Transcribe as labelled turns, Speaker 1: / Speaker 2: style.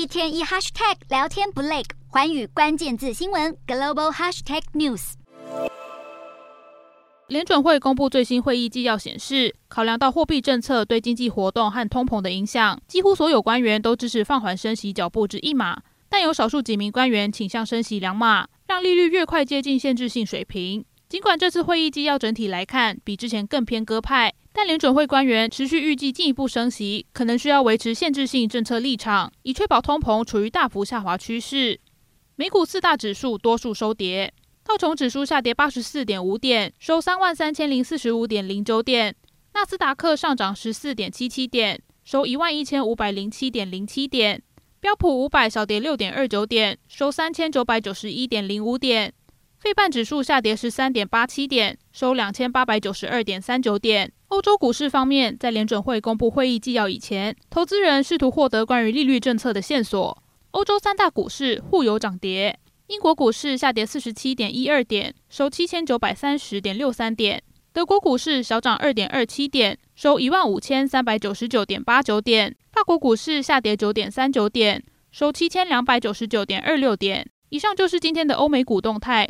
Speaker 1: 一天一 hashtag 聊天不累，环宇关键字新闻 global hashtag news。
Speaker 2: 联准会公布最新会议纪要显示，考量到货币政策对经济活动和通膨的影响，几乎所有官员都支持放缓升息脚步至一码，但有少数几名官员倾向升息两码，让利率越快接近限制性水平。尽管这次会议纪要整体来看比之前更偏鸽派，但联准会官员持续预计进一步升息，可能需要维持限制性政策立场，以确保通膨处于大幅下滑趋势。美股四大指数多数收跌，道琼指数下跌八十四点五点，收三万三千零四十五点零九点；纳斯达克上涨十四点七七点，收一万一千五百零七点零七点；标普五百小跌六点二九点，收三千九百九十一点零五点。费半指数下跌十三点八七点，收两千八百九十二点三九点。欧洲股市方面，在联准会公布会议纪要以前，投资人试图获得关于利率政策的线索。欧洲三大股市互有涨跌，英国股市下跌四十七点一二点，收七千九百三十点六三点；德国股市小涨二点二七点，收一万五千三百九十九点八九点；法国股市下跌九点三九点，收七千两百九十九点二六点。以上就是今天的欧美股动态。